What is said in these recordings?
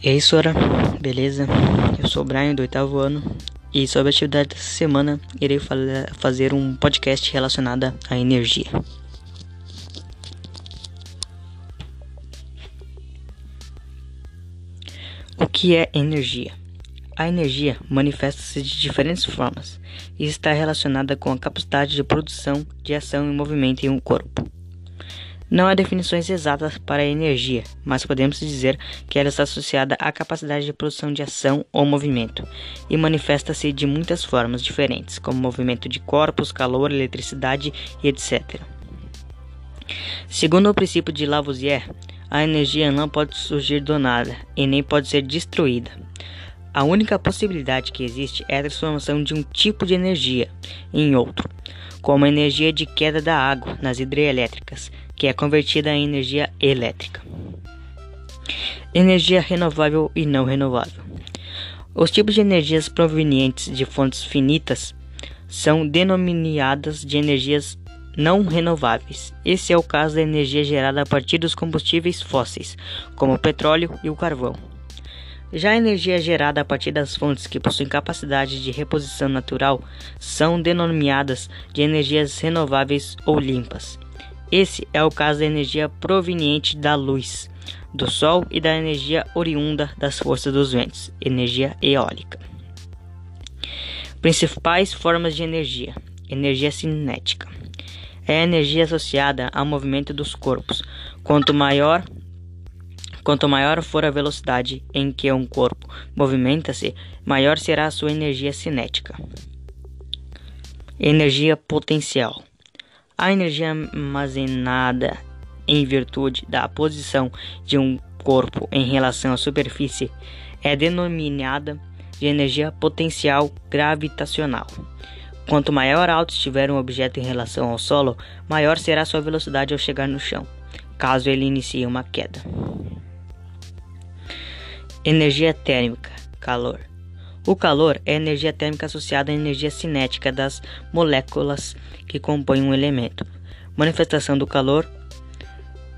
E aí, Sora, beleza? Eu sou o Brian do oitavo ano e sobre a atividade dessa semana irei fazer um podcast relacionado à energia. O que é energia? A energia manifesta-se de diferentes formas e está relacionada com a capacidade de produção de ação e movimento em um corpo. Não há definições exatas para a energia, mas podemos dizer que ela está associada à capacidade de produção de ação ou movimento e manifesta-se de muitas formas diferentes, como movimento de corpos, calor, eletricidade e etc. Segundo o princípio de Lavoisier, a energia não pode surgir do nada e nem pode ser destruída. A única possibilidade que existe é a transformação de um tipo de energia em outro, como a energia de queda da água nas hidrelétricas, que é convertida em energia elétrica. Energia renovável e não renovável. Os tipos de energias provenientes de fontes finitas são denominadas de energias não renováveis. Esse é o caso da energia gerada a partir dos combustíveis fósseis, como o petróleo e o carvão. Já a energia gerada a partir das fontes que possuem capacidade de reposição natural são denominadas de energias renováveis ou limpas. Esse é o caso da energia proveniente da luz, do sol e da energia oriunda das forças dos ventos, energia eólica. Principais formas de energia: energia cinética. É a energia associada ao movimento dos corpos. Quanto maior Quanto maior for a velocidade em que um corpo movimenta-se, maior será a sua energia cinética. Energia potencial. A energia armazenada em virtude da posição de um corpo em relação à superfície é denominada de energia potencial gravitacional. Quanto maior alto estiver um objeto em relação ao solo, maior será sua velocidade ao chegar no chão, caso ele inicie uma queda. Energia térmica, calor. O calor é a energia térmica associada à energia cinética das moléculas que compõem um elemento. Manifestação do calor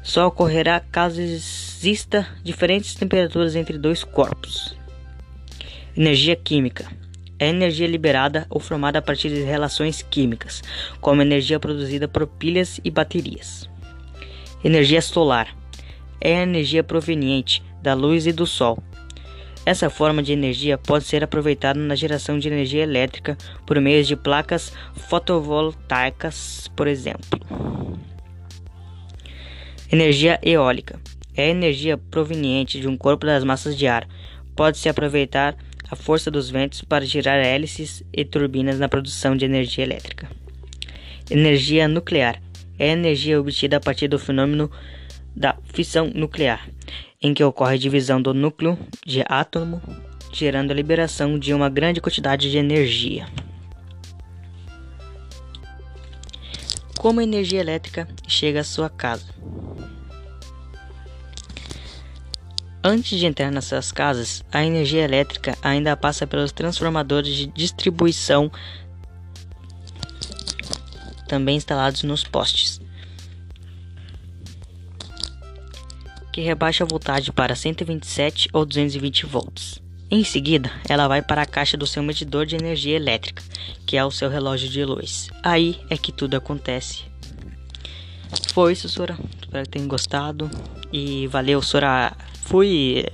só ocorrerá caso exista diferentes temperaturas entre dois corpos. Energia química é energia liberada ou formada a partir de relações químicas, como energia produzida por pilhas e baterias. Energia solar é a energia proveniente da luz e do sol essa forma de energia pode ser aproveitada na geração de energia elétrica por meio de placas fotovoltaicas, por exemplo. Energia eólica é a energia proveniente de um corpo das massas de ar. Pode-se aproveitar a força dos ventos para girar hélices e turbinas na produção de energia elétrica. Energia nuclear é a energia obtida a partir do fenômeno da fissão nuclear em que ocorre a divisão do núcleo de átomo, gerando a liberação de uma grande quantidade de energia. Como a energia elétrica chega à sua casa? Antes de entrar nessas casas, a energia elétrica ainda passa pelos transformadores de distribuição também instalados nos postes. Que rebaixa a voltagem para 127 ou 220 volts. Em seguida, ela vai para a caixa do seu medidor de energia elétrica, que é o seu relógio de luz. Aí é que tudo acontece. Foi isso, Sora. Espero que tenham gostado. E valeu, Sora. Fui!